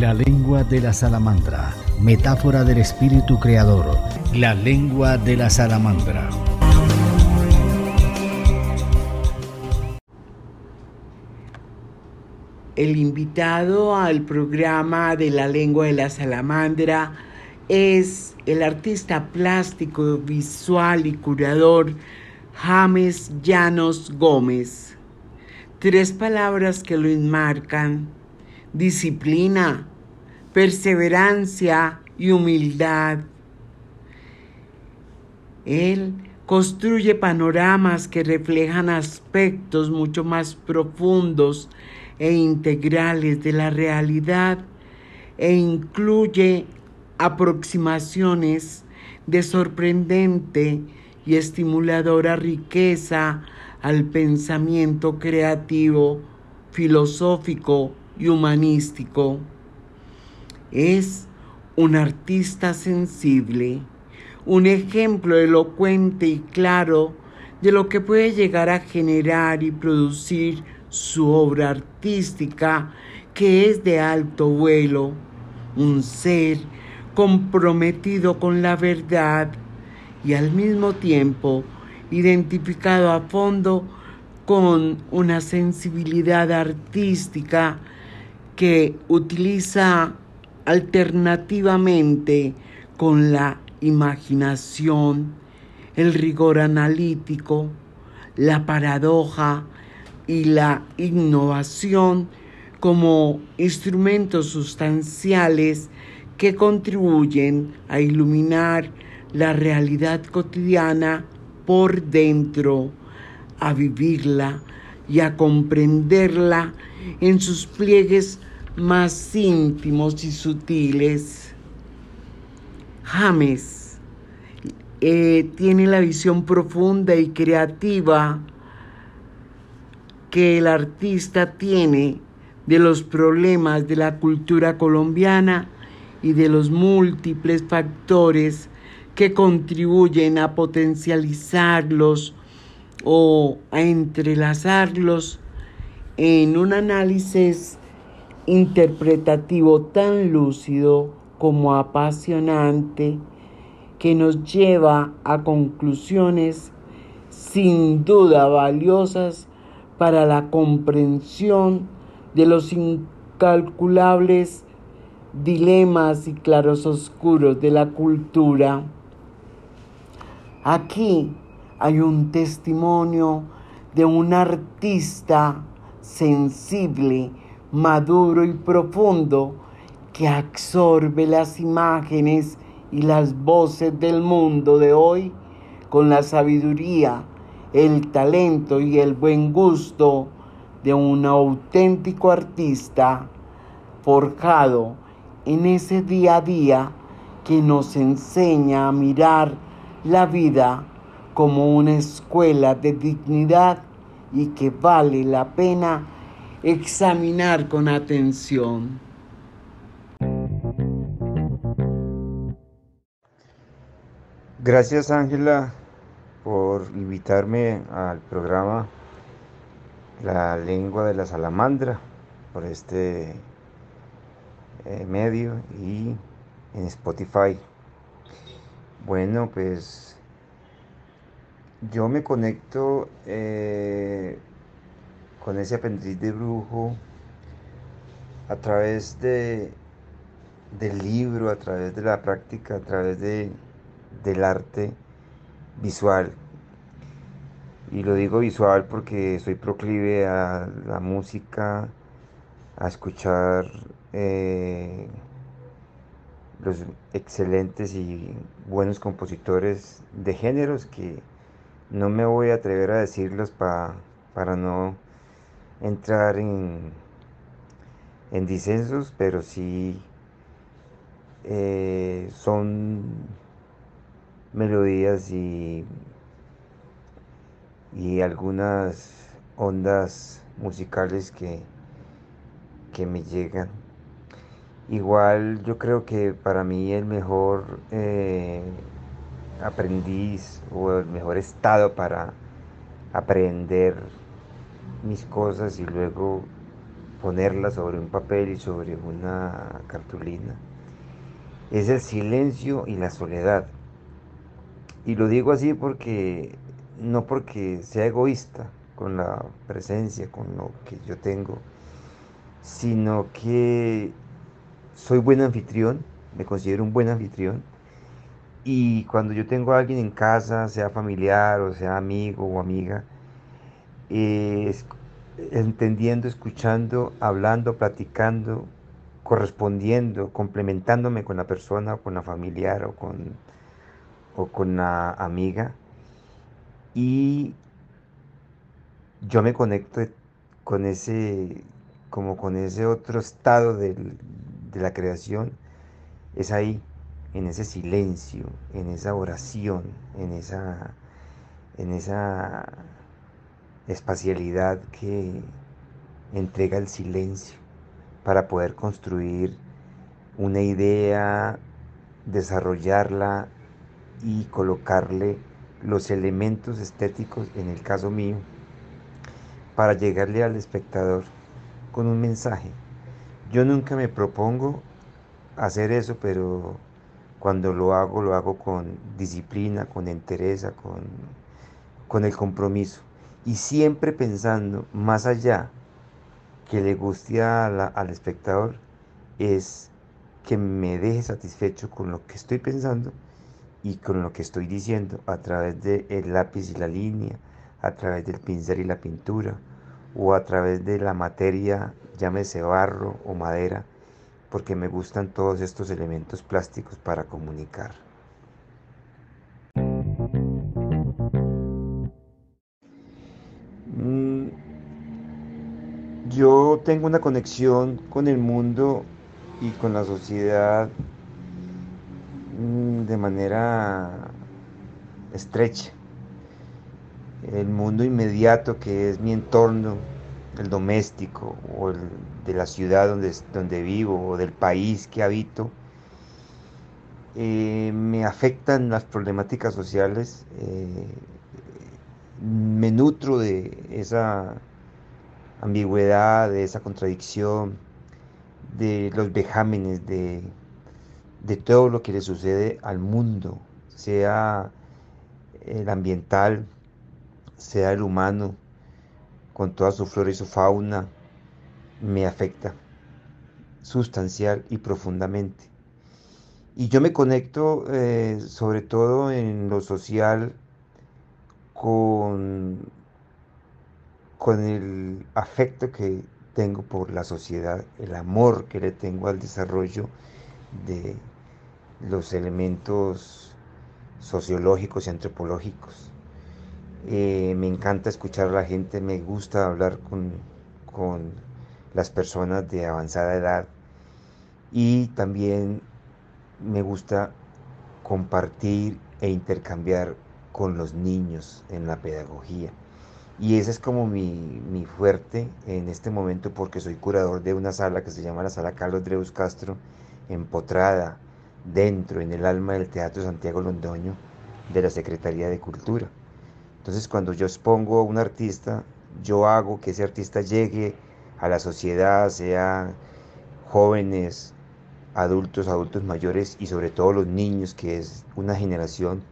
La lengua de la salamandra, metáfora del espíritu creador. La lengua de la salamandra. El invitado al programa de la lengua de la salamandra es el artista plástico, visual y curador James Llanos Gómez. Tres palabras que lo enmarcan, disciplina, perseverancia y humildad. Él construye panoramas que reflejan aspectos mucho más profundos e integrales de la realidad e incluye aproximaciones de sorprendente y estimuladora riqueza al pensamiento creativo, filosófico y humanístico. Es un artista sensible, un ejemplo elocuente y claro de lo que puede llegar a generar y producir su obra artística que es de alto vuelo, un ser comprometido con la verdad y al mismo tiempo identificado a fondo con una sensibilidad artística que utiliza alternativamente con la imaginación, el rigor analítico, la paradoja y la innovación como instrumentos sustanciales que contribuyen a iluminar la realidad cotidiana por dentro, a vivirla y a comprenderla en sus pliegues más íntimos y sutiles. James eh, tiene la visión profunda y creativa que el artista tiene de los problemas de la cultura colombiana y de los múltiples factores que contribuyen a potencializarlos o a entrelazarlos en un análisis interpretativo tan lúcido como apasionante que nos lleva a conclusiones sin duda valiosas para la comprensión de los incalculables dilemas y claros oscuros de la cultura. Aquí hay un testimonio de un artista sensible, maduro y profundo que absorbe las imágenes y las voces del mundo de hoy con la sabiduría el talento y el buen gusto de un auténtico artista forjado en ese día a día que nos enseña a mirar la vida como una escuela de dignidad y que vale la pena examinar con atención. Gracias Ángela por invitarme al programa La lengua de la salamandra por este eh, medio y en Spotify. Bueno, pues yo me conecto eh, con ese aprendiz de brujo a través de, del libro, a través de la práctica, a través de, del arte visual. Y lo digo visual porque soy proclive a la música, a escuchar eh, los excelentes y buenos compositores de géneros que no me voy a atrever a decirlos para no entrar en, en disensos, pero sí eh, son melodías y, y algunas ondas musicales que, que me llegan. Igual yo creo que para mí el mejor eh, aprendiz o el mejor estado para aprender mis cosas y luego ponerla sobre un papel y sobre una cartulina, es el silencio y la soledad. Y lo digo así porque no porque sea egoísta con la presencia, con lo que yo tengo, sino que soy buen anfitrión, me considero un buen anfitrión. Y cuando yo tengo a alguien en casa, sea familiar o sea amigo o amiga, eh, entendiendo, escuchando, hablando, platicando, correspondiendo, complementándome con la persona o con la familiar o con, o con la amiga. Y yo me conecto con ese, como con ese otro estado de la creación, es ahí, en ese silencio, en esa oración, en esa, en esa espacialidad que entrega el silencio para poder construir una idea, desarrollarla y colocarle los elementos estéticos, en el caso mío, para llegarle al espectador con un mensaje. Yo nunca me propongo hacer eso, pero cuando lo hago, lo hago con disciplina, con entereza, con, con el compromiso. Y siempre pensando más allá que le guste al espectador, es que me deje satisfecho con lo que estoy pensando y con lo que estoy diciendo a través del lápiz y la línea, a través del pincel y la pintura, o a través de la materia, llámese barro o madera, porque me gustan todos estos elementos plásticos para comunicar. Yo tengo una conexión con el mundo y con la sociedad mm, de manera estrecha. El mundo inmediato que es mi entorno, el doméstico o el de la ciudad donde, donde vivo o del país que habito, eh, me afectan las problemáticas sociales, eh, me nutro de esa ambigüedad, de esa contradicción, de los vejámenes, de, de todo lo que le sucede al mundo, sea el ambiental, sea el humano, con toda su flora y su fauna, me afecta sustancial y profundamente. Y yo me conecto eh, sobre todo en lo social con, con el afecto que tengo por la sociedad, el amor que le tengo al desarrollo de los elementos sociológicos y antropológicos. Eh, me encanta escuchar a la gente, me gusta hablar con, las personas de avanzada edad y también me gusta compartir e intercambiar con los niños en la pedagogía. Y ese es como mi, mi, fuerte en este momento porque soy curador de una sala que se llama la Sala Carlos Dreus Castro, empotrada dentro, en el alma del Teatro Santiago Londoño de la Secretaría de Cultura. Entonces cuando yo expongo a un artista, yo hago que ese artista llegue a la sociedad, sea jóvenes, adultos, adultos mayores y sobre todo los niños, que es una generación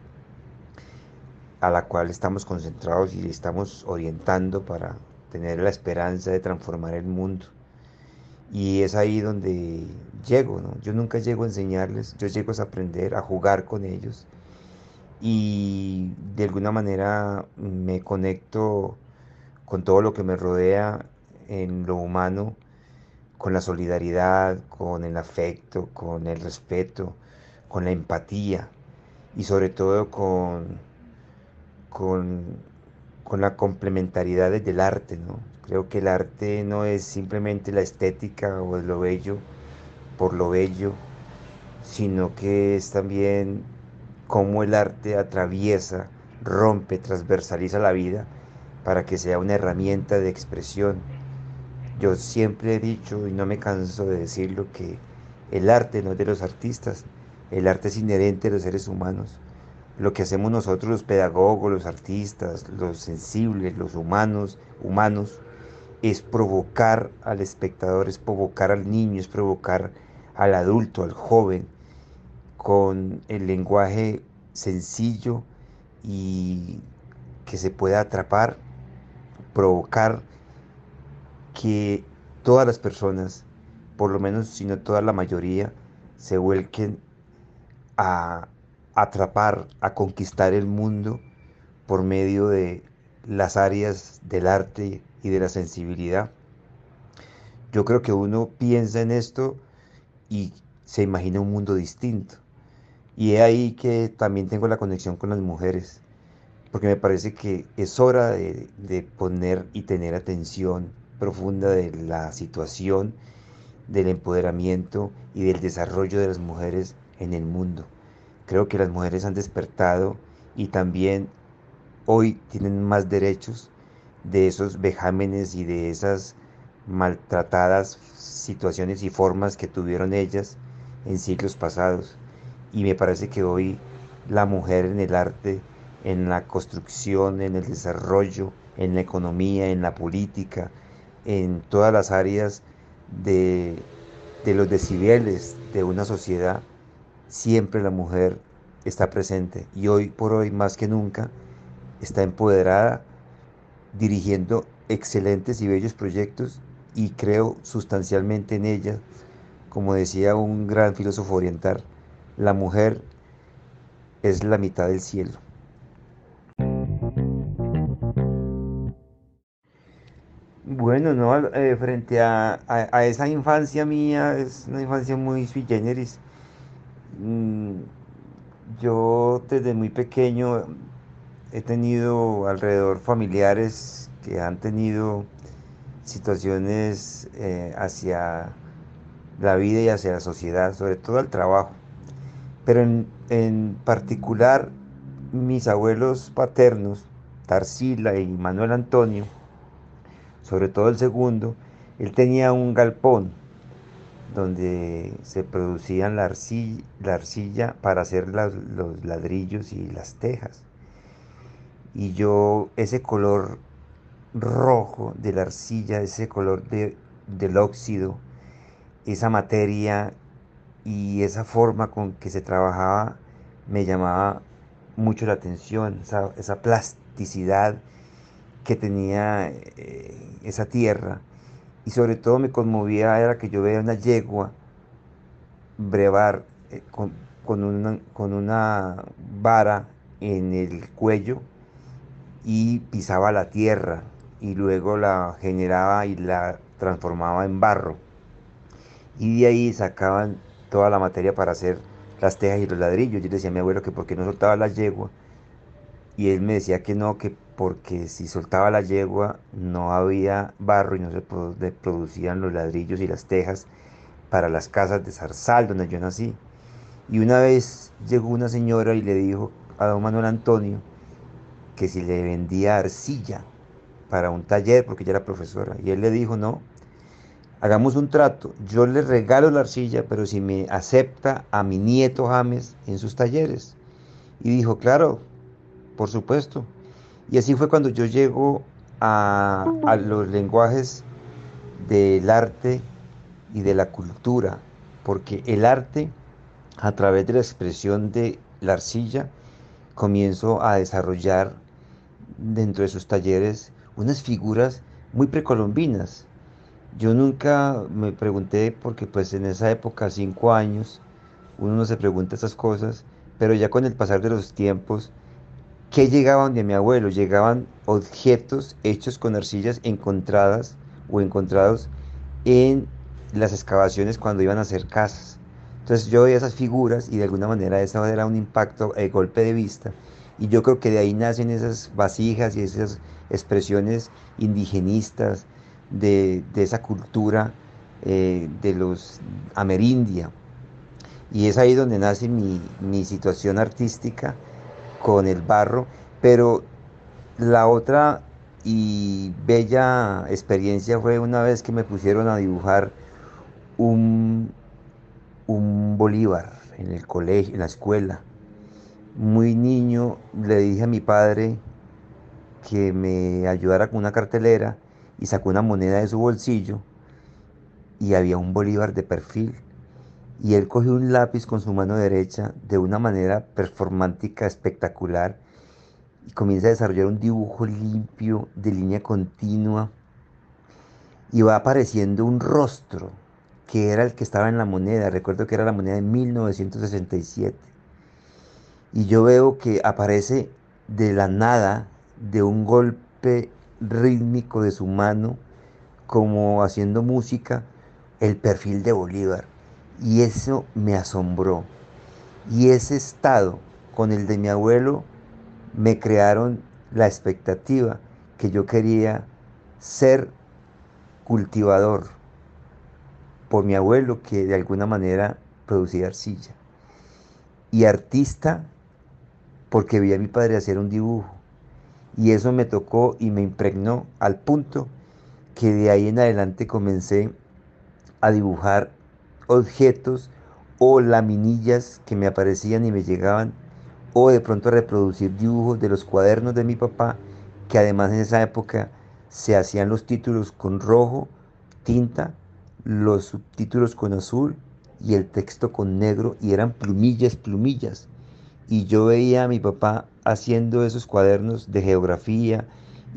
a la cual estamos concentrados y estamos orientando para tener la esperanza de transformar el mundo. Y es ahí donde llego, ¿no? Yo nunca llego a enseñarles, yo llego a aprender, a jugar con ellos y de alguna manera me conecto con todo lo que me rodea en lo humano, con la solidaridad, con el afecto, con el respeto, con la empatía y sobre todo con, con, con la complementariedad del arte. ¿no? Creo que el arte no es simplemente la estética o lo bello por lo bello, sino que es también cómo el arte atraviesa, rompe, transversaliza la vida para que sea una herramienta de expresión. Yo siempre he dicho, y no me canso de decirlo, que el arte no es de los artistas, el arte es inherente a los seres humanos. Lo que hacemos nosotros los pedagogos, los artistas, los sensibles, los humanos, humanos, es provocar al espectador, es provocar al niño, es provocar al adulto, al joven, con el lenguaje sencillo y que se pueda atrapar, provocar que todas las personas, por lo menos si no toda la mayoría, se vuelquen a atrapar, a conquistar el mundo por medio de las áreas del arte y de la sensibilidad. Yo creo que uno piensa en esto y se imagina un mundo distinto. Y es ahí que también tengo la conexión con las mujeres, porque me parece que es hora de, de poner y tener atención profunda de la situación, del empoderamiento y del desarrollo de las mujeres en el mundo. Creo que las mujeres han despertado y también hoy tienen más derechos de esos vejámenes y de esas maltratadas situaciones y formas que tuvieron ellas en siglos pasados. Y me parece que hoy la mujer en el arte, en la construcción, en el desarrollo, en la economía, en la política, en todas las áreas de, los decibeles de una sociedad, siempre la mujer está presente y hoy por hoy más que nunca está empoderada dirigiendo excelentes y bellos proyectos y creo sustancialmente en ella. Como decía un gran filósofo oriental, la mujer es la mitad del cielo. Bueno, no, eh, frente a, esa infancia mía, es una infancia muy sui generis. Mm, yo desde muy pequeño he tenido alrededor familiares que han tenido situaciones eh, hacia la vida y hacia la sociedad, sobre todo el trabajo. Pero en, en particular mis abuelos paternos, Tarsila y Manuel Antonio, sobre todo el segundo, él tenía un galpón donde se producían la arcilla, para hacer los ladrillos y las tejas. Y yo ese color rojo de la arcilla, ese color del óxido, esa materia y esa forma con que se trabajaba me llamaba mucho la atención, esa plasticidad que tenía eh, esa tierra. Y sobre todo me conmovía era que yo veía una yegua brevar eh, con, con, una, con una vara en el cuello y pisaba la tierra y luego la generaba y la transformaba en barro. Y de ahí sacaban toda la materia para hacer las tejas y los ladrillos. Yo le decía a mi abuelo que porque no soltaba la yegua. Y él me decía que no, que porque si soltaba la yegua no había barro y no se producían los ladrillos y las tejas para las casas de Zarzal, donde yo nací. Y una vez llegó una señora y le dijo a don Manuel Antonio que si le vendía arcilla para un taller, porque ella era profesora. Y él le dijo, no, hagamos un trato, yo le regalo la arcilla, pero si me acepta a mi nieto James en sus talleres. Y dijo, claro, por supuesto. Y así fue cuando yo llego a, los lenguajes del arte y de la cultura, porque el arte, a través de la expresión de la arcilla, comienzo a desarrollar dentro de sus talleres unas figuras muy precolombinas. Yo nunca me pregunté, porque pues en esa época, cinco años, uno no se pregunta esas cosas, pero ya con el pasar de los tiempos, ¿Qué llegaban de mi abuelo? Llegaban objetos hechos con arcillas encontradas o encontrados en las excavaciones cuando iban a hacer casas. Entonces yo veía esas figuras y de alguna manera esa era un impacto, el golpe de vista. Y yo creo que de ahí nacen esas vasijas y esas expresiones indigenistas de, esa cultura eh, de los amerindia. Y es ahí donde nace mi, mi situación artística con el barro, pero la otra y bella experiencia fue una vez que me pusieron a dibujar un, un Bolívar en el colegio, en la escuela. Muy niño le dije a mi padre que me ayudara con una cartelera y sacó una moneda de su bolsillo y había un bolívar de perfil. Y él cogió un lápiz con su mano derecha de una manera performántica espectacular y comienza a desarrollar un dibujo limpio de línea continua y va apareciendo un rostro que era el que estaba en la moneda. Recuerdo que era la moneda de 1967. Y yo veo que aparece de la nada, de un golpe rítmico de su mano, como haciendo música, el perfil de Bolívar. Y eso me asombró. Y ese estado con el de mi abuelo me crearon la expectativa que yo quería ser cultivador por mi abuelo que de alguna manera producía arcilla. Y artista porque vi a mi padre hacer un dibujo. Y eso me tocó y me impregnó al punto que de ahí en adelante comencé a dibujar objetos o laminillas que me aparecían y me llegaban, o de pronto reproducir dibujos de los cuadernos de mi papá, que además en esa época se hacían los títulos con rojo, tinta, los subtítulos con azul y el texto con negro, y eran plumillas, plumillas. Y yo veía a mi papá haciendo esos cuadernos de geografía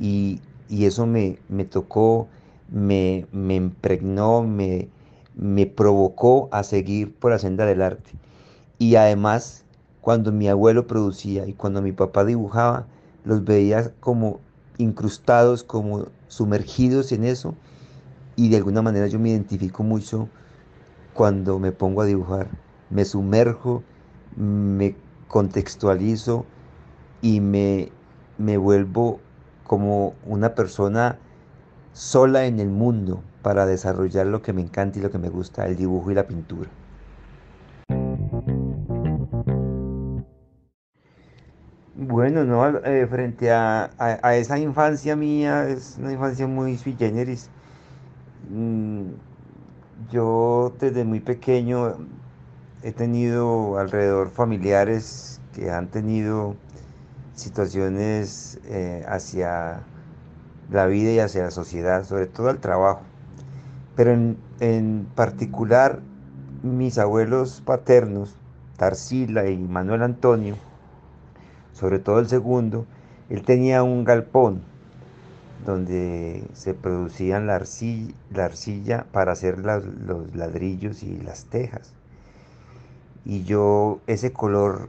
y, eso me, me tocó me, impregnó, me, me provocó a seguir por la senda del arte. Y además, cuando mi abuelo producía y cuando mi papá dibujaba, los veía como incrustados, como sumergidos en eso. Y de alguna manera yo me identifico mucho cuando me pongo a dibujar. Me sumerjo, me contextualizo y me, me vuelvo como una persona sola en el mundo para desarrollar lo que me encanta y lo que me gusta, el dibujo y la pintura. Bueno, no, eh, frente a, esa infancia mía, es una infancia muy sui generis. Mm, yo desde muy pequeño he tenido alrededor familiares que han tenido situaciones eh, hacia la vida y hacia la sociedad, sobre todo al trabajo. Pero en, particular, mis abuelos paternos, Tarsila y Manuel Antonio, sobre todo el segundo, él tenía un galpón donde se producían la arcilla, la arcilla para hacer los ladrillos y las tejas. Y yo ese color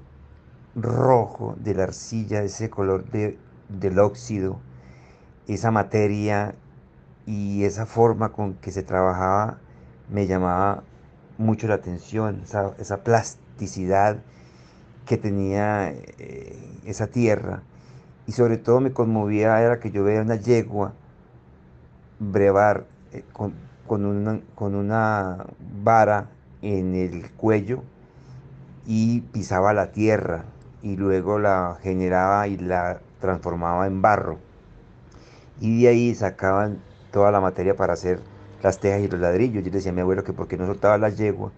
rojo de la arcilla, ese color de, del óxido, esa materia y esa forma con que se trabajaba me llamaba mucho la atención, esa, plasticidad que tenía eh, esa tierra. Y sobre todo me conmovía era que yo veía una yegua brevar eh, con, una, con una vara en el cuello y pisaba la tierra y luego la generaba y la transformaba en barro y de ahí sacaban toda la materia para hacer las tejas y los ladrillos. Yo le decía a mi abuelo que porque no soltaba la yegua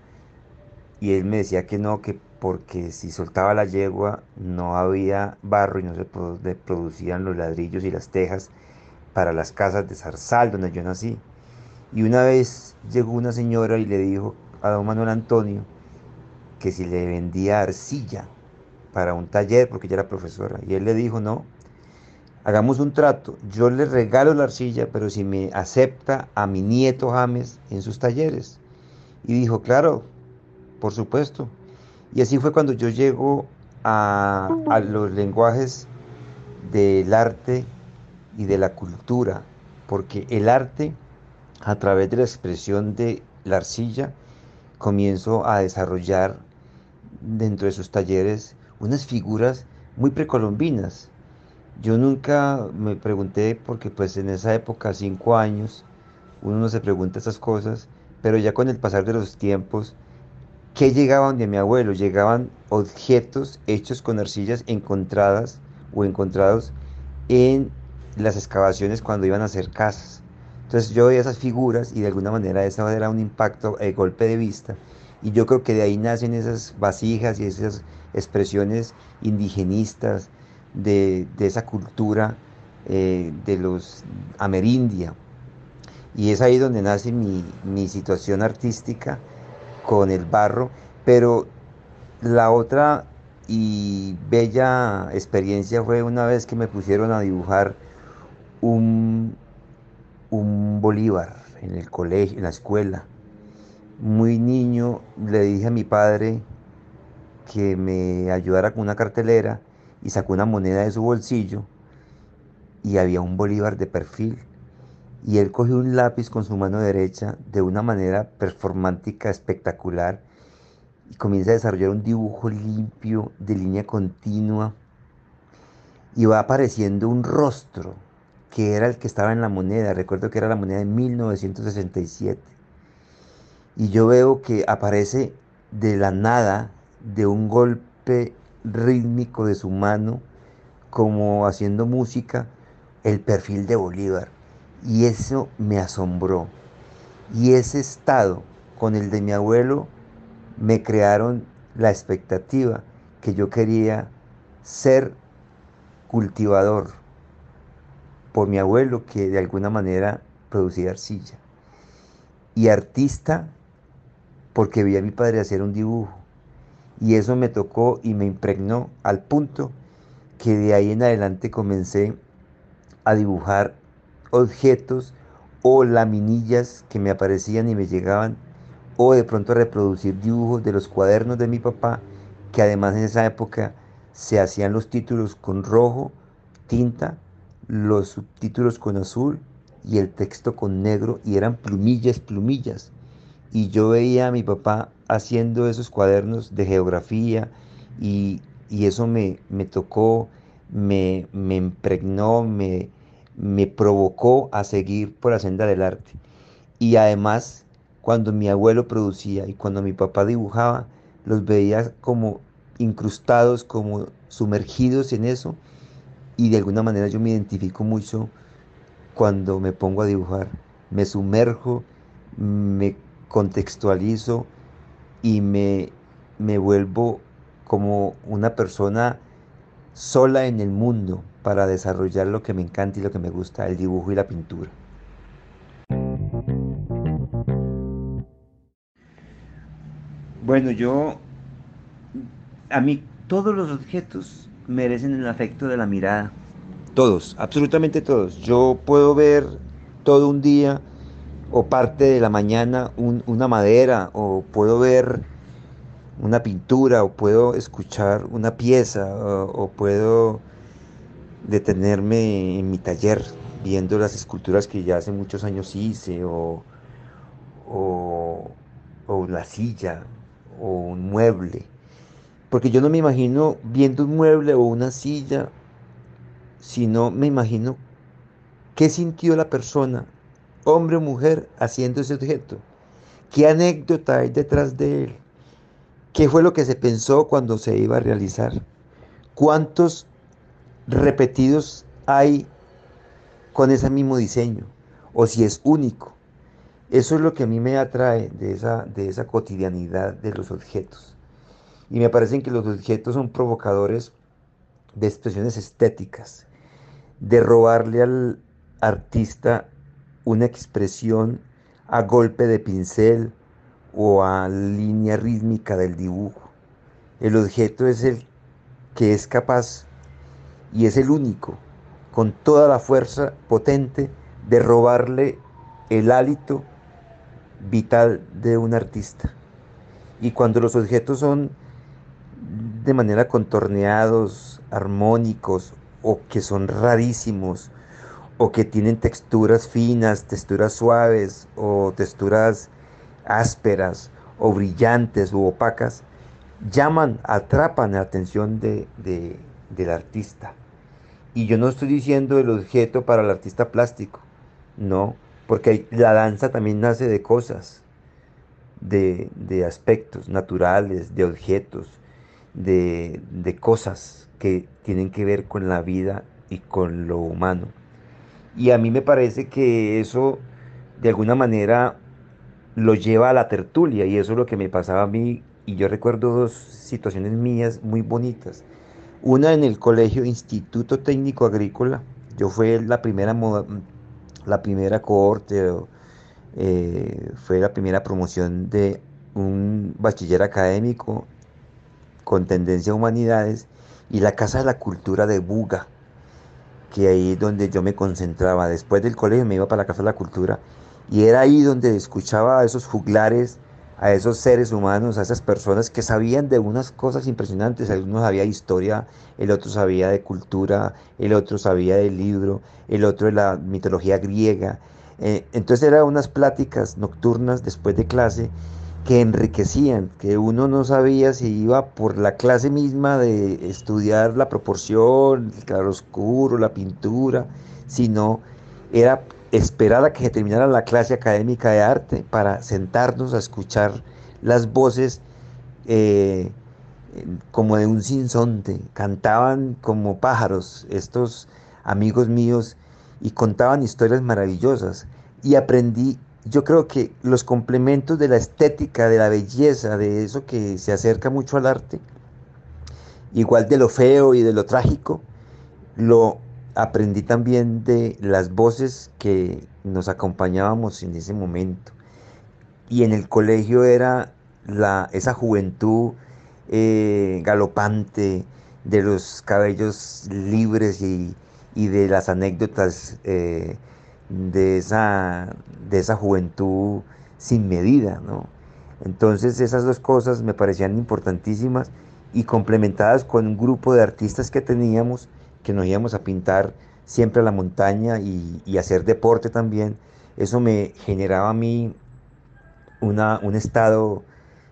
y él me decía que no, que porque si soltaba la yegua no había barro y no se producían los ladrillos y las tejas para las casas de Zarzal, donde yo nací. Y una vez llegó una señora y le dijo a don Manuel Antonio que si le vendía arcilla para un taller, porque ella era profesora. Y él le dijo, no, hagamos un trato, yo le regalo la arcilla, pero si me acepta a mi nieto James en sus talleres. Y dijo, claro, por supuesto. Y así fue cuando yo llego a, los lenguajes del arte y de la cultura, porque el arte, a través de la expresión de la arcilla, comienzo a desarrollar dentro de sus talleres unas figuras muy precolombinas, yo nunca me pregunté, porque pues en esa época, cinco años, uno no se pregunta esas cosas, pero ya con el pasar de los tiempos, ¿qué llegaban de mi abuelo? Llegaban objetos hechos con arcillas encontradas o encontrados en las excavaciones cuando iban a hacer casas. Entonces yo veía esas figuras y de alguna manera esa era un impacto, el golpe de vista. Y yo creo que de ahí nacen esas vasijas y esas expresiones indigenistas, de, esa cultura eh, de los amerindia, Y es ahí donde nace mi, mi situación artística con el barro. Pero la otra y bella experiencia fue una vez que me pusieron a dibujar un, un Bolívar en el colegio, en la escuela. Muy niño le dije a mi padre que me ayudara con una cartelera y sacó una moneda de su bolsillo y había un bolívar de perfil. Y él cogió un lápiz con su mano derecha de una manera performántica espectacular y comienza a desarrollar un dibujo limpio de línea continua y va apareciendo un rostro que era el que estaba en la moneda. Recuerdo que era la moneda de 1967. Y yo veo que aparece de la nada, de un golpe rítmico de su mano, como haciendo música, el perfil de Bolívar. Y eso me asombró. Y ese estado con el de mi abuelo me crearon la expectativa que yo quería ser cultivador por mi abuelo que de alguna manera producía arcilla y artista porque vi a mi padre hacer un dibujo y eso me tocó y me impregnó al punto que de ahí en adelante comencé a dibujar objetos o laminillas que me aparecían y me llegaban o de pronto reproducir dibujos de los cuadernos de mi papá, que además en esa época se hacían los títulos con rojo, tinta, los subtítulos con azul y el texto con negro y eran plumillas, plumillas. Y yo veía a mi papá haciendo esos cuadernos de geografía y, eso me, me tocó, me, me impregnó, me, me provocó a seguir por la senda del arte. Y además cuando mi abuelo producía y cuando mi papá dibujaba, los veía como incrustados, como sumergidos en eso. Y de alguna manera yo me identifico mucho cuando me pongo a dibujar. Me sumerjo, me contextualizo y me, me vuelvo como una persona sola en el mundo para desarrollar lo que me encanta y lo que me gusta, el dibujo y la pintura. Bueno, yo, a mí todos los objetos merecen el afecto de la mirada. Todos, absolutamente todos. Yo puedo ver todo un día o parte de la mañana una madera o puedo ver una pintura o puedo escuchar una pieza o, puedo detenerme en mi taller viendo las esculturas que ya hace muchos años hice o, o, o la silla o un mueble. Porque yo no me imagino viendo un mueble o una silla, sino me imagino qué sintió la persona, hombre o mujer, haciendo ese objeto. ¿Qué anécdota hay detrás de él? ¿Qué fue lo que se pensó cuando se iba a realizar? ¿Cuántos repetidos hay con ese mismo diseño? O si es único. Eso es lo que a mí me atrae de esa, de esa cotidianidad de los objetos. Y me parecen que los objetos son provocadores de expresiones estéticas, de robarle al artista una expresión a golpe de pincel o a línea rítmica del dibujo. El objeto es el que es capaz y es el único, con toda la fuerza potente, de robarle el hálito vital de un artista. Y cuando los objetos son de manera contorneados, armónicos, o que son rarísimos, o que tienen texturas finas, texturas suaves, o texturas ásperas, o brillantes, u opacas, llaman, atrapan la atención de, del artista. Y yo no estoy diciendo el objeto para el artista plástico, no, porque la danza también nace de cosas, de, aspectos naturales, de objetos, de, de, cosas que tienen que ver con la vida y con lo humano. Y a mí me parece que eso de alguna manera lo lleva a la tertulia y eso es lo que me pasaba a mí y yo recuerdo dos situaciones mías muy bonitas. Una en el colegio Instituto Técnico Agrícola, yo fui la primera la primera cohorte eh, fue la primera promoción de un bachiller académico con tendencia a humanidades y la Casa de la Cultura de Buga, que ahí donde yo me concentraba. Después del colegio me iba para la Casa de la Cultura y era ahí donde escuchaba a esos juglares, a esos seres humanos, a esas personas que sabían de unas cosas impresionantes. Algunos sabía historia, el otro sabía de cultura, el otro sabía del libro, el otro de la mitología griega. Eh, entonces eran unas pláticas nocturnas después de clase que enriquecían, que uno no sabía si iba por la clase misma de estudiar la proporción, el claroscuro, la pintura, sino era esperar a que terminara la clase académica de arte para sentarnos a escuchar las voces eh, como de un sinsonte, cantaban como pájaros estos amigos míos y contaban historias maravillosas. Y aprendí yo creo que los complementos de la estética, de la belleza, de eso que se acerca mucho al arte, igual de lo feo y de lo trágico, lo aprendí también de las voces que nos acompañábamos en ese momento. Y en el colegio era la, esa juventud eh, galopante, de los cabellos libres y, de las anécdotas eh, de esa, de esa juventud sin medida, ¿no? Entonces esas dos cosas me parecían importantísimas y complementadas con un grupo de artistas que teníamos, que nos íbamos a pintar siempre a la montaña y, y hacer deporte también, eso me generaba a mí una, un estado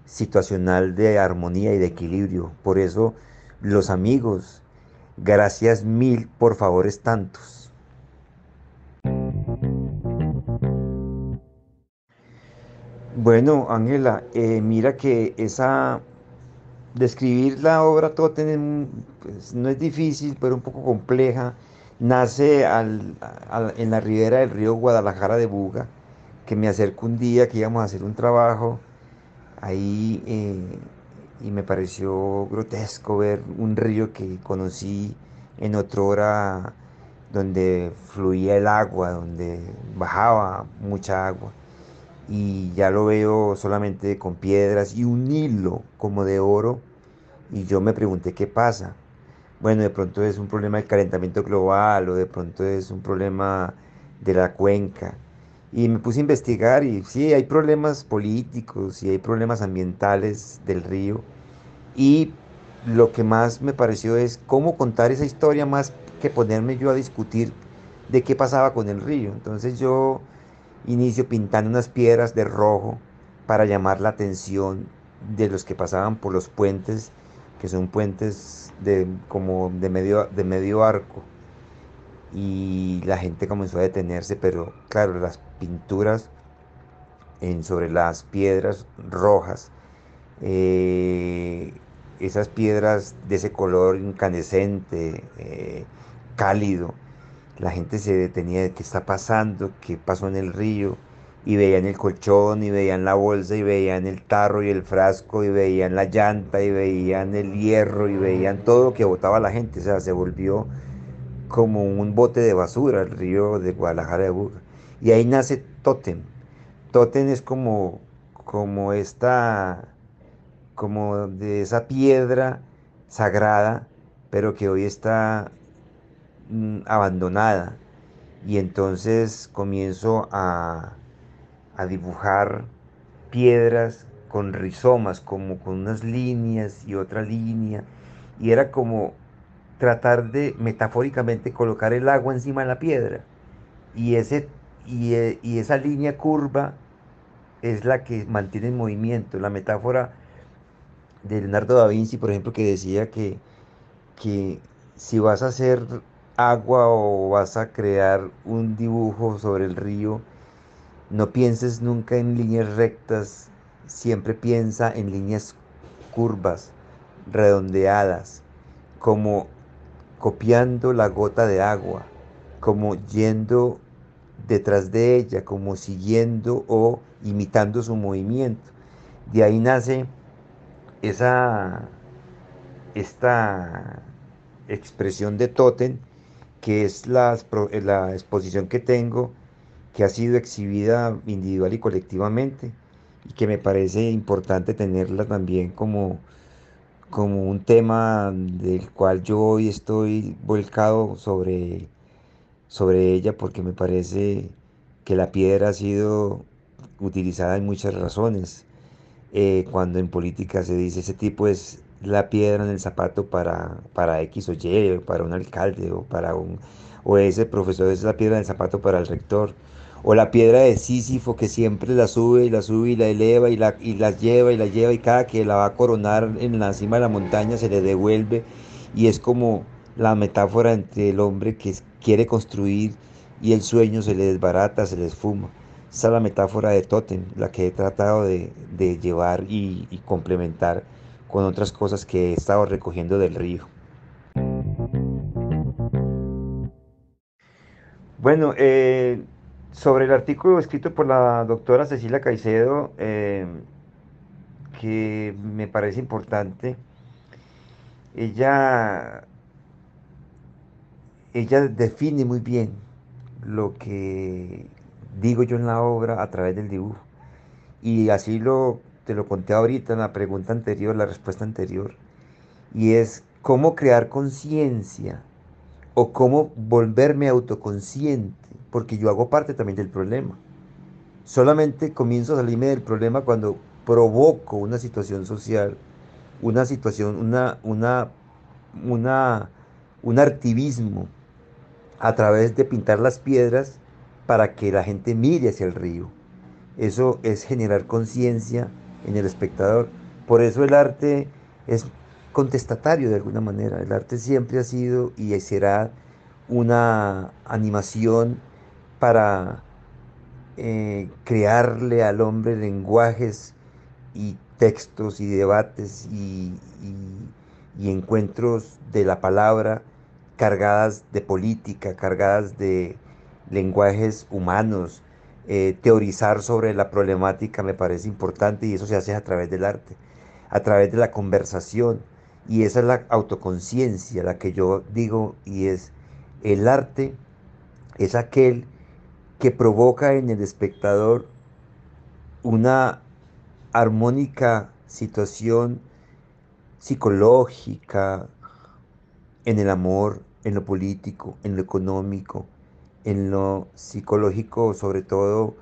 situacional de armonía y de equilibrio. Por eso los amigos, gracias mil por favores tantos. Bueno, Ángela, eh, mira que esa describir la obra Totem pues, no es difícil, pero un poco compleja. Nace en la ribera del río Guadalajara de Buga, que me acerco un día que íbamos a hacer un trabajo ahí eh, y me pareció grotesco ver un río que conocí en otra hora donde fluía el agua, donde bajaba mucha agua y ya lo veo solamente con piedras y un hilo como de oro y yo me pregunté qué pasa. Bueno, de pronto es un problema del calentamiento global o de pronto es un problema de la cuenca. Y me puse a investigar y sí, hay problemas políticos y hay problemas ambientales del río. Y lo que más me pareció es cómo contar esa historia más que ponerme yo a discutir de qué pasaba con el río. Entonces yo inicio pintando unas piedras de rojo para llamar la atención de los que pasaban por los puentes, que son puentes de, como de medio, de medio arco. Y la gente comenzó a detenerse, pero claro, las pinturas en, sobre las piedras rojas, eh, esas piedras de ese color incandescente, eh, cálido, la gente se detenía de qué está pasando, qué pasó en el río, y veían el colchón, y veían la bolsa, y veían el tarro y el frasco, y veían la llanta, y veían el hierro, y veían todo que botaba la gente. O sea, se volvió como un bote de basura el río de Guadalajara de Buga. Y ahí nace Totem. Totem es como, como esta, como de esa piedra sagrada, pero que hoy está Mm, abandonada. Y entonces comienzo a, a dibujar piedras con rizomas, como con unas líneas y otra línea, y era como tratar de metafóricamente colocar el agua encima de la piedra, y, ese, y, e, y esa línea curva es la que mantiene el movimiento, la metáfora de Leonardo da Vinci, por ejemplo, que decía que, que si vas a hacer agua o vas a crear un dibujo sobre el río, no pienses nunca en líneas rectas, siempre piensa en líneas curvas, redondeadas, como copiando la gota de agua, como yendo detrás de ella, como siguiendo o imitando su movimiento. De ahí nace esa esta expresión de Totem que es la, la exposición que tengo que ha sido exhibida individual y colectivamente y que me parece importante tenerla también como, como un tema del cual yo hoy estoy volcado sobre, sobre ella porque me parece que la piedra ha sido utilizada en muchas razones. Eh, cuando en política se dice ese tipo es la piedra en el zapato para, para X o Y, para un alcalde o para un o ese profesor es la piedra en el zapato para el rector o la piedra de Sísifo que siempre la sube y la sube y la eleva y la, y la lleva y la lleva y cada que la va a coronar en la cima de la montaña se le devuelve y es como la metáfora entre el hombre que quiere construir y el sueño se le desbarata, se le esfuma. Esa es la metáfora de Totem, la que he tratado de, llevar y, y complementar con otras cosas que he estado recogiendo del río. Bueno, eh, sobre el artículo escrito por la doctora Cecilia Caicedo, eh, que me parece importante, ella, ella define muy bien lo que digo yo en la obra a través del dibujo. Y así lo, te lo conté ahorita en la pregunta anterior, la respuesta anterior. Y es cómo crear conciencia o cómo volverme autoconsciente porque yo hago parte también del problema. Solamente comienzo a salirme del problema cuando provoco una situación social, una situación, una, una, una, un activismo a través de pintar las piedras para que la gente mire hacia el río. Eso es generar conciencia en el espectador. Por eso el arte es contestatario de alguna manera. El arte siempre ha sido y será una animación para eh, crearle al hombre lenguajes y textos y debates y, encuentros de la palabra cargadas de política, cargadas de lenguajes humanos. Eh, teorizar sobre la problemática me parece importante y eso se hace a través del arte, a través de la conversación. Y esa es la autoconciencia, la que yo digo, y es el arte, es aquel que provoca en el espectador una armónica situación psicológica en el amor, en lo político, en lo económico, en lo psicológico, sobre todo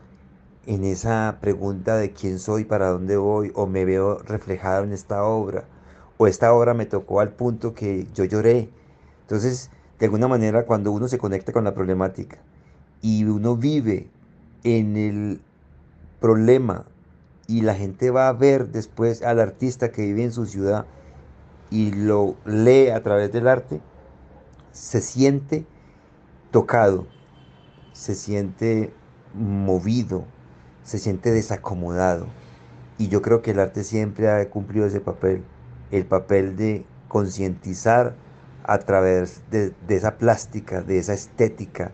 en esa pregunta de quién soy, para dónde voy, o me veo reflejado en esta obra, o esta obra me tocó al punto que yo lloré. Entonces, de alguna manera, cuando uno se conecta con la problemática, y uno vive en el problema y la gente va a ver después al artista que vive en su ciudad y lo lee a través del arte, se siente tocado, se siente movido, se siente desacomodado. Y yo creo que el arte siempre ha cumplido ese papel, el papel de concientizar a través de, esa plástica, de esa estética,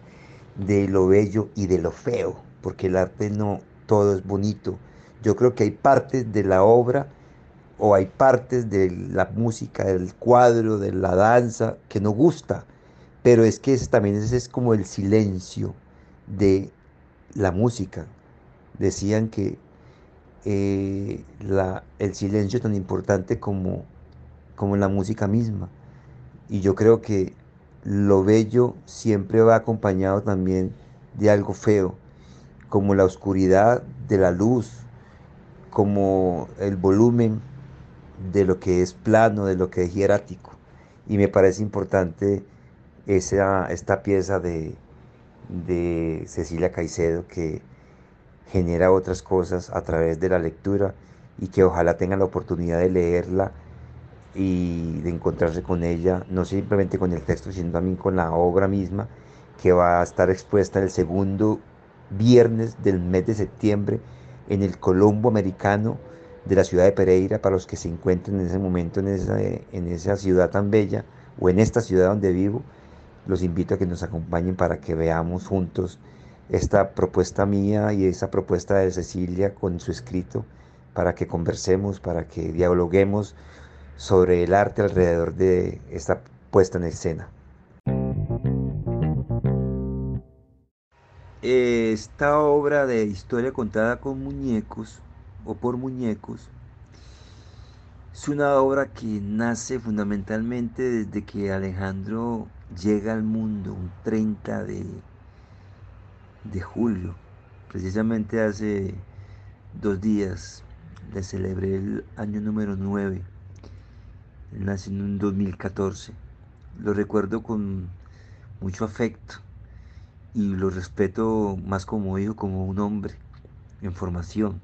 de lo bello y de lo feo, porque el arte no todo es bonito. Yo creo que hay partes de la obra o hay partes de la música, del cuadro, de la danza que no gusta, pero es que también ese es como el silencio de la música. Decían que eh, la, el silencio es tan importante como, como la música misma. Y yo creo que lo bello siempre va acompañado también de algo feo, como la oscuridad de la luz, como el volumen de lo que es plano, de lo que es hierático. Y me parece importante esa, esta pieza de, de Cecilia Caicedo que genera otras cosas a través de la lectura y que ojalá tengan la oportunidad de leerla y de encontrarse con ella, no simplemente con el texto, sino también con la obra misma, que va a estar expuesta el segundo viernes del mes de septiembre en el Colombo Americano de la ciudad de Pereira, para los que se encuentren en ese momento en esa, en esa ciudad tan bella o en esta ciudad donde vivo, los invito a que nos acompañen para que veamos juntos esta propuesta mía y esa propuesta de Cecilia con su escrito, para que conversemos, para que dialoguemos sobre el arte alrededor de esta puesta en escena. esta obra de historia contada con muñecos o por muñecos es una obra que nace fundamentalmente desde que Alejandro llega al mundo un 30 de, de julio. Precisamente hace dos días le celebré el año número 9. Él nació en 2014. Lo recuerdo con mucho afecto y lo respeto más como hijo, como un hombre en formación.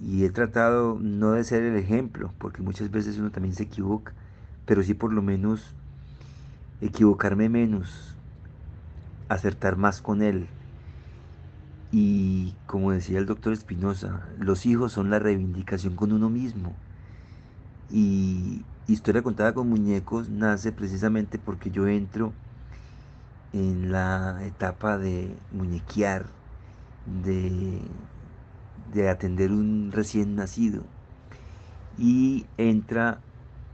Y he tratado no de ser el ejemplo, porque muchas veces uno también se equivoca, pero sí por lo menos equivocarme menos, acertar más con él. Y como decía el doctor Espinosa, los hijos son la reivindicación con uno mismo. Y Historia contada con muñecos nace precisamente porque yo entro en la etapa de muñequear, de, de atender un recién nacido. Y entra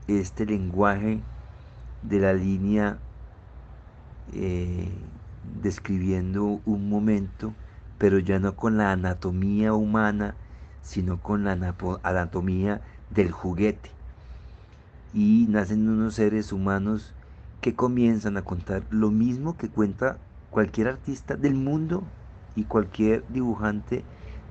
este lenguaje de la línea eh, describiendo un momento, pero ya no con la anatomía humana, sino con la anatomía del juguete. Y nacen unos seres humanos que comienzan a contar lo mismo que cuenta cualquier artista del mundo y cualquier dibujante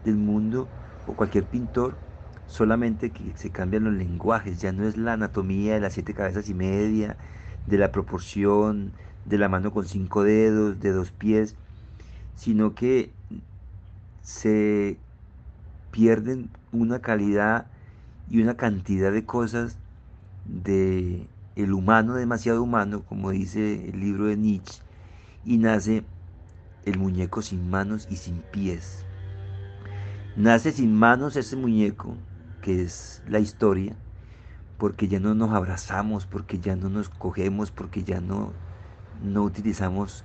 del mundo o cualquier pintor, solamente que se cambian los lenguajes, ya no es la anatomía de las siete cabezas y media, de la proporción, de la mano con cinco dedos, de dos pies, sino que se pierden una calidad y una cantidad de cosas de el humano demasiado humano, como dice el libro de Nietzsche, y nace el muñeco sin manos y sin pies. Nace sin manos ese muñeco, que es la historia, porque ya no nos abrazamos, porque ya no nos cogemos, porque ya no, no utilizamos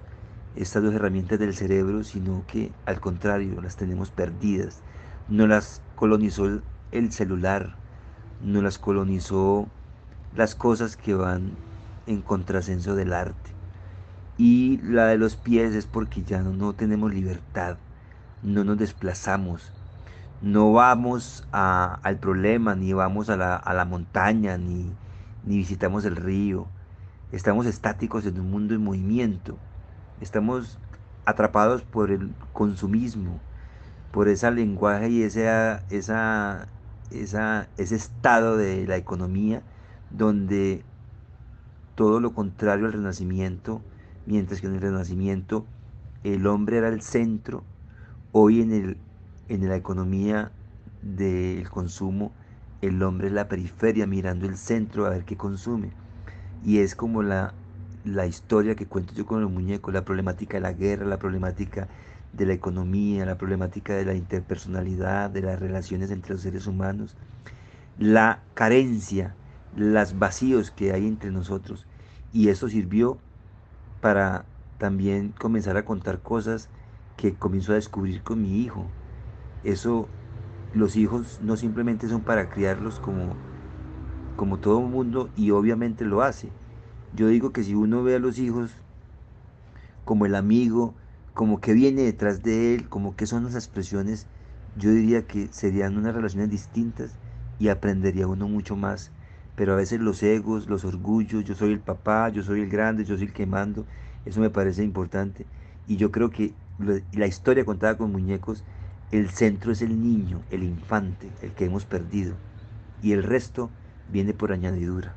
estas dos herramientas del cerebro, sino que al contrario, las tenemos perdidas. No las colonizó el celular, no las colonizó las cosas que van en contrasenso del arte. Y la de los pies es porque ya no, tenemos libertad, no nos desplazamos, no vamos al problema, ni vamos a la, montaña, ni, ni visitamos el río. Estamos estáticos en un mundo en movimiento. Estamos atrapados por el consumismo, por ese lenguaje y esa, ese estado de la economía donde todo lo contrario al renacimiento, mientras que en el renacimiento el hombre era el centro, hoy en, el, en la economía del consumo, el hombre es la periferia mirando el centro a ver qué consume. Y es como la, la historia que cuento yo con los muñecos, la problemática de la guerra, la problemática de la economía, la problemática de la interpersonalidad, de las relaciones entre los seres humanos, la carencia los vacíos que hay entre nosotros. Y eso sirvió para también comenzar a contar cosas que comienzo a descubrir con mi hijo. Eso, los hijos no simplemente son para criarlos como, como todo el mundo y obviamente lo hace. Yo digo que si uno ve a los hijos como el amigo, como que viene detrás de él, como que son las expresiones, yo diría que serían unas relaciones distintas y aprendería uno mucho más pero a veces los egos, los orgullos, yo soy el papá, yo soy el grande, yo soy el que mando, eso me parece importante. Y yo creo que la historia contada con muñecos, el centro es el niño, el infante, el que hemos perdido. Y el resto viene por añadidura.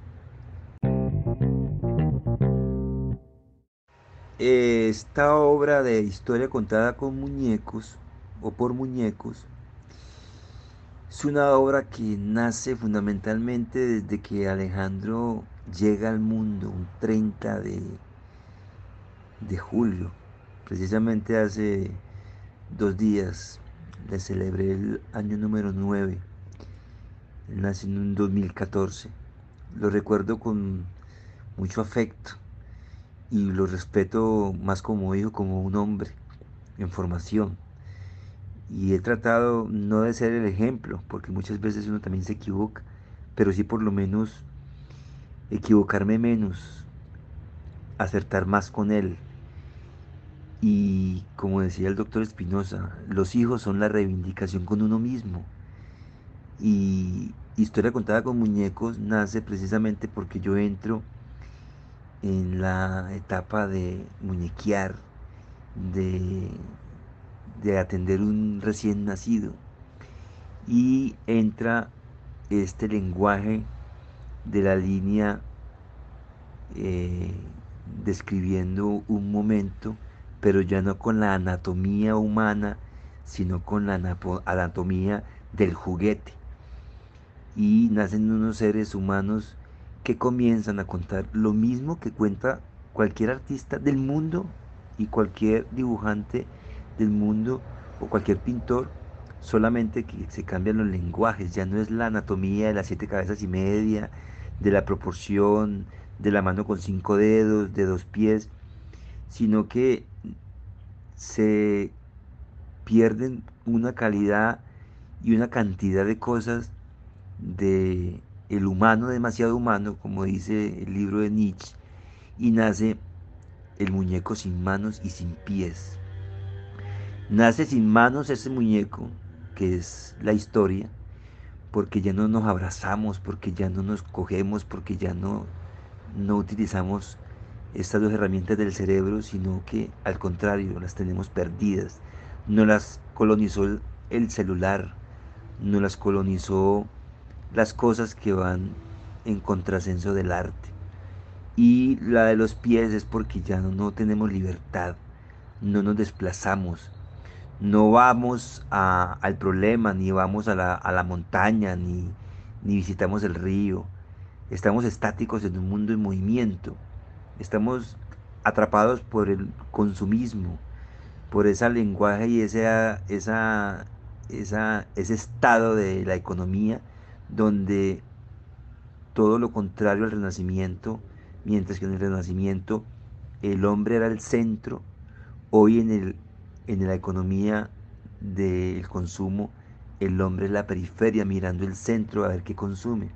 Esta obra de historia contada con muñecos o por muñecos es una obra que nace fundamentalmente desde que Alejandro llega al mundo un 30 de, de julio. Precisamente hace dos días le celebré el año número 9. Él nació en 2014. Lo recuerdo con mucho afecto y lo respeto más como hijo, como un hombre en formación y he tratado no de ser el ejemplo, porque muchas veces uno también se equivoca, pero sí por lo menos equivocarme menos, acertar más con él. Y como decía el doctor Espinosa, los hijos son la reivindicación con uno mismo. Y Historia contada con muñecos nace precisamente porque yo entro en la etapa de muñequear, de, de atender un recién nacido. Y entra este lenguaje de la línea eh, describiendo un momento, pero ya no con la anatomía humana, sino con la anatomía del juguete. Y nacen unos seres humanos que comienzan a contar lo mismo que cuenta cualquier artista del mundo y cualquier dibujante del mundo o cualquier pintor, solamente que se cambian los lenguajes, ya no es la anatomía de las siete cabezas y media, de la proporción, de la mano con cinco dedos, de dos pies, sino que se pierden una calidad y una cantidad de cosas de el humano demasiado humano, como dice el libro de Nietzsche, y nace el muñeco sin manos y sin pies. Nace sin manos ese muñeco, que es la historia, porque ya no nos abrazamos, porque ya no nos cogemos, porque ya no no utilizamos estas dos herramientas del cerebro, sino que al contrario, las tenemos perdidas. No las colonizó el celular, no las colonizó las cosas que van en contrasenso del arte. Y la de los pies es porque ya no, tenemos libertad, no nos desplazamos, no vamos al problema, ni vamos a la, montaña, ni, ni visitamos el río Estamos estáticos en un mundo en movimiento. Estamos atrapados por el consumismo, por ese lenguaje y ese, esa, ese estado de la economía donde todo lo contrario al renacimiento, mientras que en el renacimiento el hombre era el centro, hoy en, el, en la economía del consumo el hombre es la periferia mirando el centro a ver qué consume.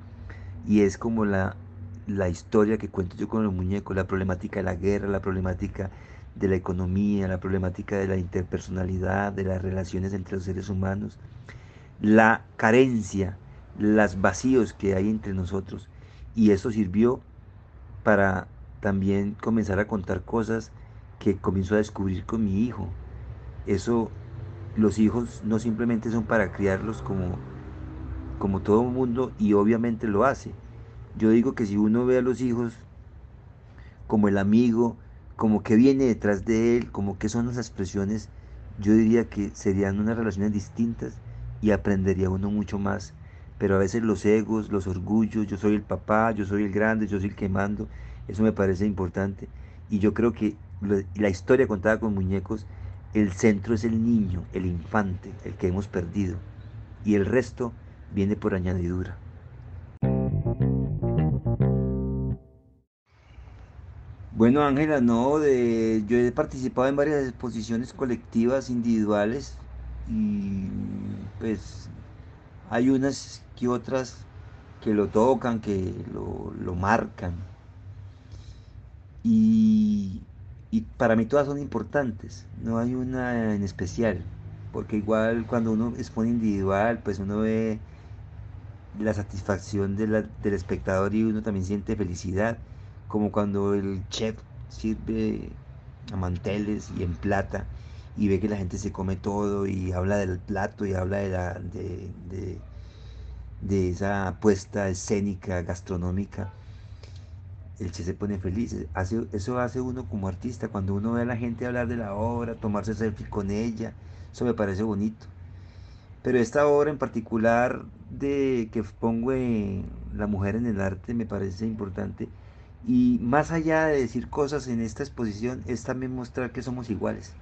Y es como la, la historia que cuento yo con los muñecos, la problemática de la guerra, la problemática de la economía, la problemática de la interpersonalidad, de las relaciones entre los seres humanos, la carencia, los vacíos que hay entre nosotros. Y eso sirvió para también comenzar a contar cosas que comienzo a descubrir con mi hijo. Eso, los hijos no simplemente son para criarlos como como todo mundo y obviamente lo hace. Yo digo que si uno ve a los hijos como el amigo, como que viene detrás de él, como que son las expresiones, yo diría que serían unas relaciones distintas y aprendería uno mucho más. Pero a veces los egos, los orgullos, yo soy el papá, yo soy el grande, yo soy el que mando, eso me parece importante. Y yo creo que la historia contada con muñecos, el centro es el niño, el infante, el que hemos perdido. Y el resto viene por añadidura. Bueno, Ángela, no, de, yo he participado en varias exposiciones colectivas, individuales, y pues hay unas que otras que lo tocan, que lo, lo marcan. Y, y para mí todas son importantes, no hay una en especial, porque igual cuando uno expone individual, pues uno ve la satisfacción del espectador y uno también siente felicidad, como cuando el chef sirve a manteles y en plata y ve que la gente se come todo y habla del plato y habla de, la, de, de, esa apuesta escénica, gastronómica, el chef se pone feliz. Eso hace uno como artista, cuando uno ve a la gente hablar de la obra, tomarse selfie con ella, eso me parece bonito. Pero esta obra en particular de que pongo en la mujer en el arte me parece importante. Y más allá de decir cosas en esta exposición, es también mostrar que somos iguales.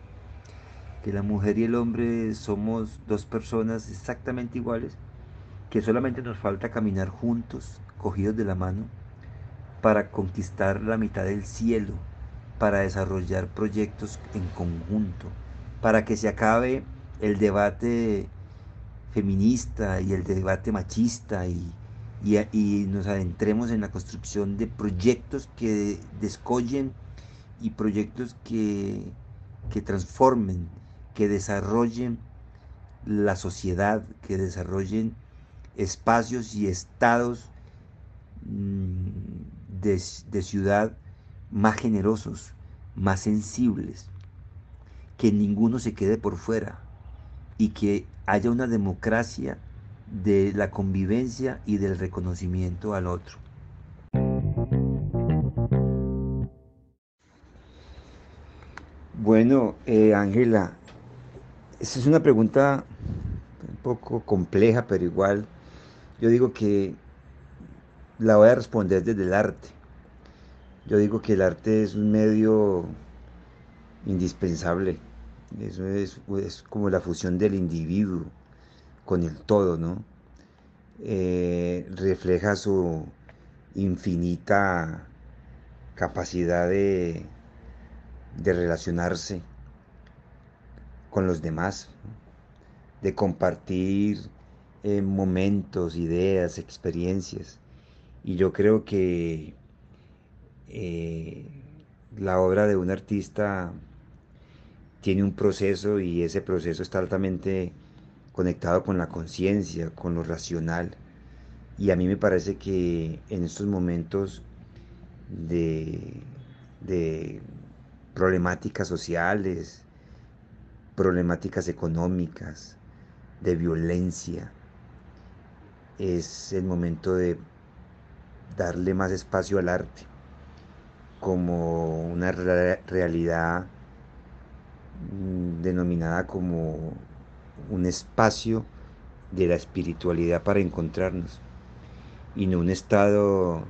Que la mujer y el hombre somos dos personas exactamente iguales, que solamente nos falta caminar juntos, cogidos de la mano, para conquistar la mitad del cielo, para desarrollar proyectos en conjunto, para que se acabe el debate feminista y el debate machista y, y, nos adentremos en la construcción de proyectos que descollen y proyectos que que transformen, que desarrollen la sociedad, que desarrollen espacios y estados mm, de, de ciudad más generosos, más sensibles, que ninguno se quede por fuera y que haya una democracia de la convivencia y del reconocimiento al otro. Bueno, eh, Ángela, esa es una pregunta un poco compleja, pero igual yo digo que la voy a responder desde el arte. Yo digo que el arte es un medio indispensable. Eso es, es como la fusión del individuo con el todo, ¿no? Eh, refleja su infinita capacidad de, de relacionarse con los demás, de compartir eh, momentos, ideas, experiencias. Y yo creo que eh, la obra de un artista tiene un proceso y ese proceso está altamente conectado con la conciencia, con lo racional. Y a mí me parece que en estos momentos de, problemáticas sociales, problemáticas económicas, de violencia, es el momento de darle más espacio al arte como una realidad mm, denominada como un espacio de la espiritualidad para encontrarnos y no un estado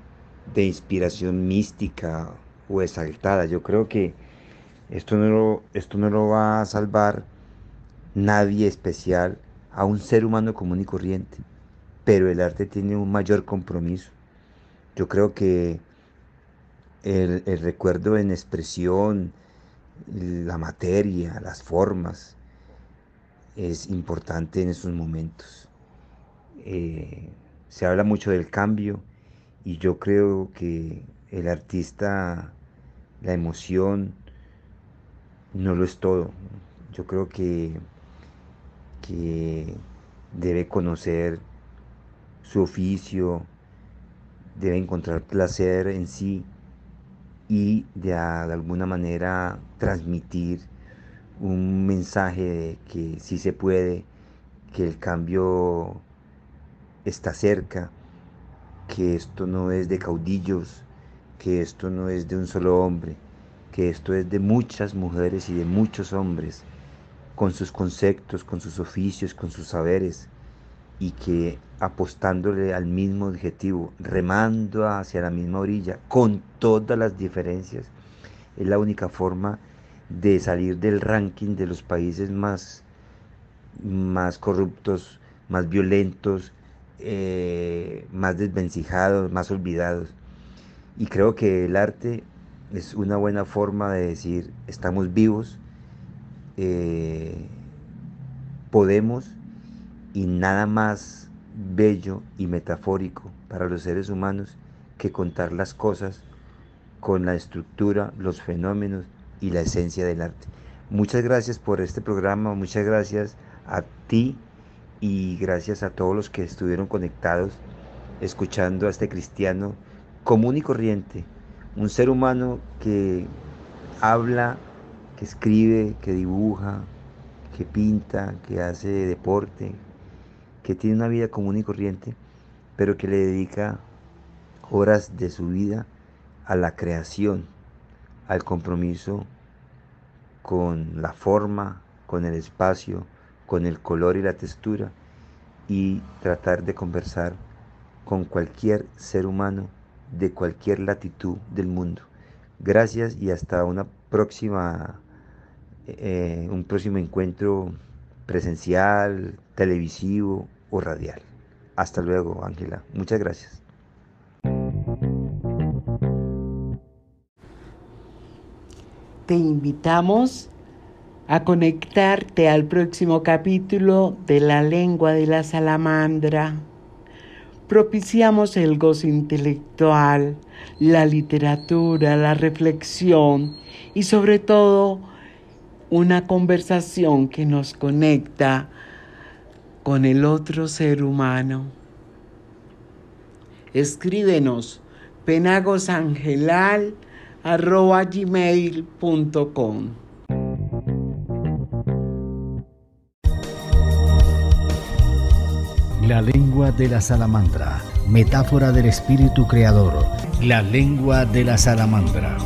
de inspiración mística o exaltada. Yo creo que esto no lo, esto no lo va a salvar nadie especial a un ser humano común y corriente, pero el arte tiene un mayor compromiso. Yo creo que el, el recuerdo en expresión, la materia, las formas, es importante en esos momentos. Eh, se habla mucho del cambio y yo creo que el artista, la emoción, no lo es todo. Yo creo que, que debe conocer su oficio, debe encontrar placer en sí y de, de alguna manera transmitir un mensaje de que sí se puede, que el cambio está cerca, que esto no es de caudillos, que esto no es de un solo hombre, que esto es de muchas mujeres y de muchos hombres, con sus conceptos, con sus oficios, con sus saberes, y que apostándole al mismo objetivo, remando hacia la misma orilla, con todas las diferencias, es la única forma de salir del ranking de los países más, más corruptos, más violentos, eh, más desvencijados, más olvidados. Y creo que el arte es una buena forma de decir, estamos vivos, eh, podemos, y nada más bello y metafórico para los seres humanos que contar las cosas con la estructura, los fenómenos y la esencia del arte. Muchas gracias por este programa, muchas gracias a ti y gracias a todos los que estuvieron conectados escuchando a este cristiano común y corriente, un ser humano que habla, que escribe, que dibuja, que pinta, que hace deporte, que tiene una vida común y corriente, pero que le dedica horas de su vida a la creación, al compromiso con la forma, con el espacio, con el color y la textura y tratar de conversar con cualquier ser humano de cualquier latitud del mundo. Gracias y hasta una próxima, eh, un próximo encuentro presencial, televisivo o radial. Hasta luego, Ángela. Muchas gracias. Te invitamos a conectarte al próximo capítulo de La lengua de la salamandra. Propiciamos el gozo intelectual, la literatura, la reflexión y sobre todo una conversación que nos conecta con el otro ser humano. Escríbenos penagosangelal.gmail.com La lengua de la salamandra, metáfora del espíritu creador. La lengua de la salamandra.